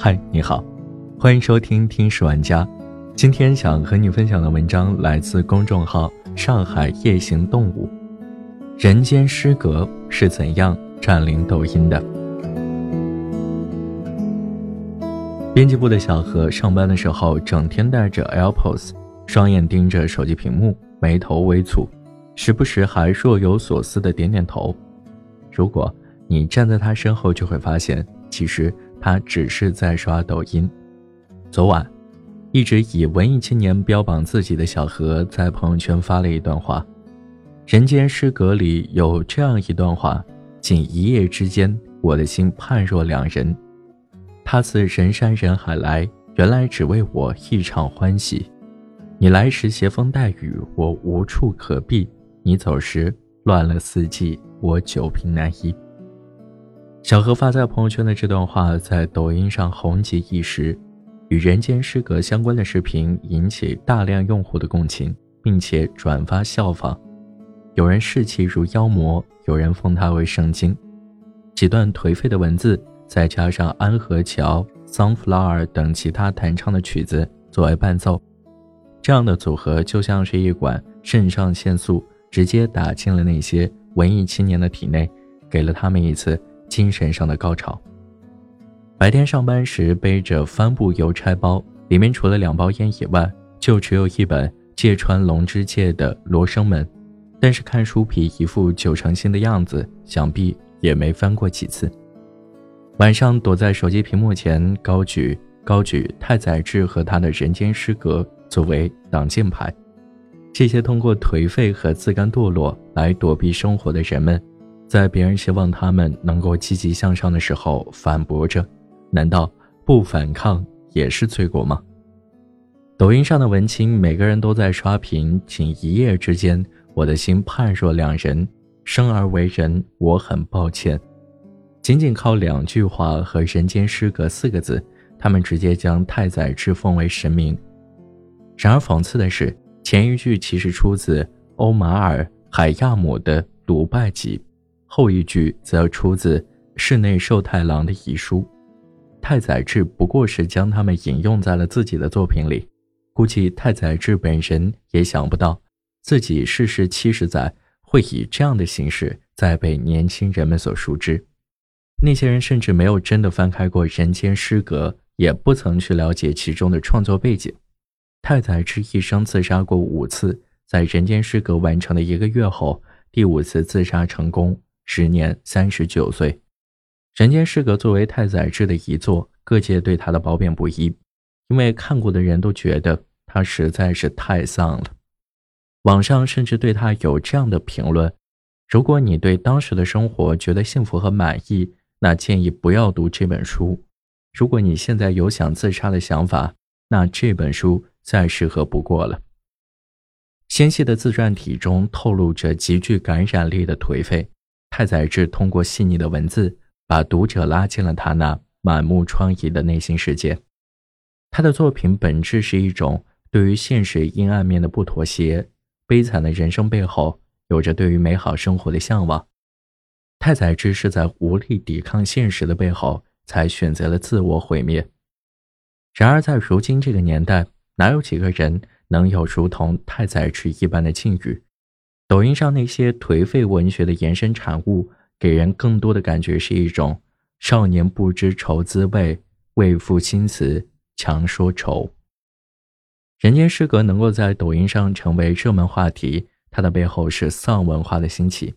嗨，你好，欢迎收听《听史玩家》。今天想和你分享的文章来自公众号“上海夜行动物”。人间失格是怎样占领抖音的？编辑部的小何上班的时候，整天戴着 AirPods，双眼盯着手机屏幕，眉头微蹙，时不时还若有所思的点点头。如果你站在他身后，就会发现，其实他只是在刷抖音。昨晚，一直以文艺青年标榜自己的小何在朋友圈发了一段话。《人间失格》里有这样一段话：仅一夜之间，我的心判若两人。他自人山人海来，原来只为我一场欢喜。你来时携风带雨，我无处可避；你走时乱了四季。我久病难医。小何发在朋友圈的这段话在抖音上红极一时，与人间失格相关的视频引起大量用户的共情，并且转发效仿。有人视其如妖魔，有人奉他为圣经。几段颓废的文字，再加上安河桥、Sunflower 等其他弹唱的曲子作为伴奏，这样的组合就像是一管肾上腺素直接打进了那些。文艺青年的体内，给了他们一次精神上的高潮。白天上班时背着帆布邮差包，里面除了两包烟以外，就只有一本芥川龙之介的《罗生门》，但是看书皮一副九成新的样子，想必也没翻过几次。晚上躲在手机屏幕前，高举高举太宰治和他的人间失格作为挡箭牌。这些通过颓废和自甘堕落来躲避生活的人们，在别人希望他们能够积极向上的时候，反驳着：“难道不反抗也是罪过吗？”抖音上的文青，每个人都在刷屏。仅一夜之间，我的心判若两人。生而为人，我很抱歉。仅仅靠两句话和“人间失格”四个字，他们直接将太宰治奉为神明。然而讽刺的是。前一句其实出自欧马尔·海亚姆的《鲁拜集》，后一句则出自室内寿太郎的遗书。太宰治不过是将他们引用在了自己的作品里，估计太宰治本人也想不到，自己逝世七十载会以这样的形式再被年轻人们所熟知。那些人甚至没有真的翻开过《人间失格》，也不曾去了解其中的创作背景。太宰治一生自杀过五次，在《人间失格》完成的一个月后，第五次自杀成功，时年三十九岁。《人间失格》作为太宰治的遗作，各界对他的褒贬不一，因为看过的人都觉得他实在是太丧了。网上甚至对他有这样的评论：如果你对当时的生活觉得幸福和满意，那建议不要读这本书；如果你现在有想自杀的想法，那这本书。再适合不过了。纤细的自传体中透露着极具感染力的颓废。太宰治通过细腻的文字，把读者拉进了他那满目疮痍的内心世界。他的作品本质是一种对于现实阴暗面的不妥协。悲惨的人生背后，有着对于美好生活的向往。太宰治是在无力抵抗现实的背后，才选择了自我毁灭。然而，在如今这个年代，哪有几个人能有如同太宰治一般的境遇？抖音上那些颓废文学的延伸产物，给人更多的感觉是一种少年不知愁滋味，为赋新词强说愁。人间失格能够在抖音上成为热门话题，它的背后是丧文化的兴起。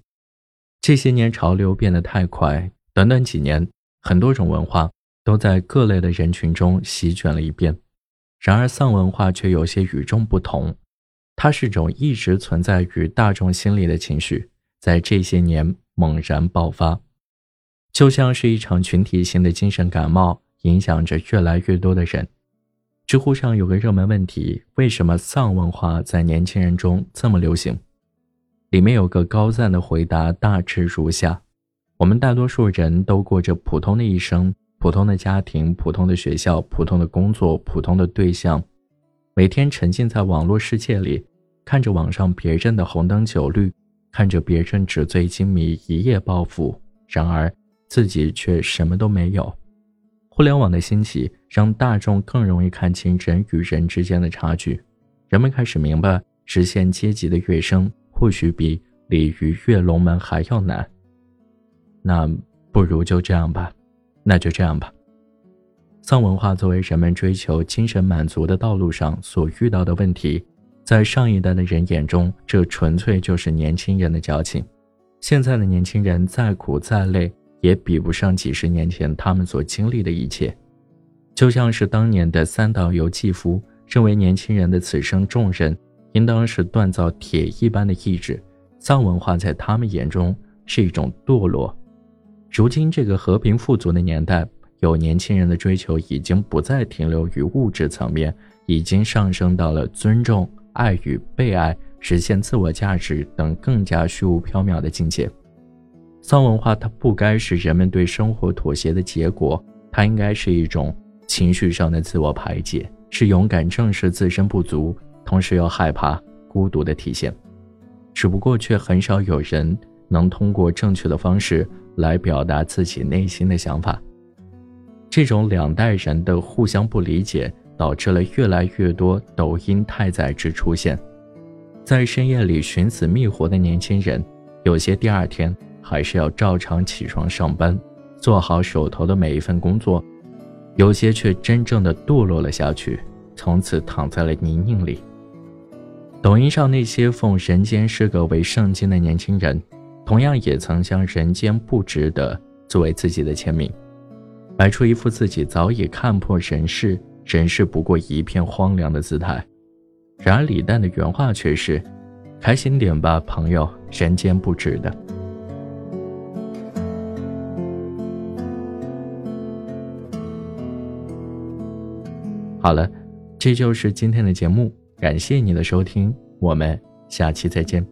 这些年潮流变得太快，短短几年，很多种文化都在各类的人群中席卷了一遍。然而，丧文化却有些与众不同，它是种一直存在于大众心里的情绪，在这些年猛然爆发，就像是一场群体性的精神感冒，影响着越来越多的人。知乎上有个热门问题：为什么丧文化在年轻人中这么流行？里面有个高赞的回答，大致如下：我们大多数人都过着普通的一生。普通的家庭、普通的学校、普通的工作、普通的对象，每天沉浸在网络世界里，看着网上别人的红灯酒绿，看着别人纸醉金迷、一夜暴富，然而自己却什么都没有。互联网的兴起，让大众更容易看清人与人之间的差距。人们开始明白，实现阶级的跃升，或许比鲤鱼跃龙门还要难。那不如就这样吧，那就这样吧。丧文化作为人们追求精神满足的道路上所遇到的问题，在上一代的人眼中，这纯粹就是年轻人的矫情。现在的年轻人再苦再累。也比不上几十年前他们所经历的一切，就像是当年的三岛由纪夫认为年轻人的此生重任应当是锻造铁一般的意志，丧文化在他们眼中是一种堕落。如今这个和平富足的年代，有年轻人的追求已经不再停留于物质层面，已经上升到了尊重、爱与被爱、实现自我价值等更加虚无缥缈的境界。丧文化，它不该是人们对生活妥协的结果，它应该是一种情绪上的自我排解，是勇敢正视自身不足，同时又害怕孤独的体现。只不过，却很少有人能通过正确的方式来表达自己内心的想法。这种两代人的互相不理解，导致了越来越多抖音太宰治出现，在深夜里寻死觅活的年轻人，有些第二天。还是要照常起床上班，做好手头的每一份工作，有些却真正的堕落了下去，从此躺在了泥泞里。抖音上那些奉人间失格为圣经的年轻人，同样也曾将“人间不值得”作为自己的签名，摆出一副自己早已看破人世，人世不过一片荒凉的姿态。然而李诞的原话却是：“开心点吧，朋友，人间不值得。”好了，这就是今天的节目，感谢你的收听，我们下期再见。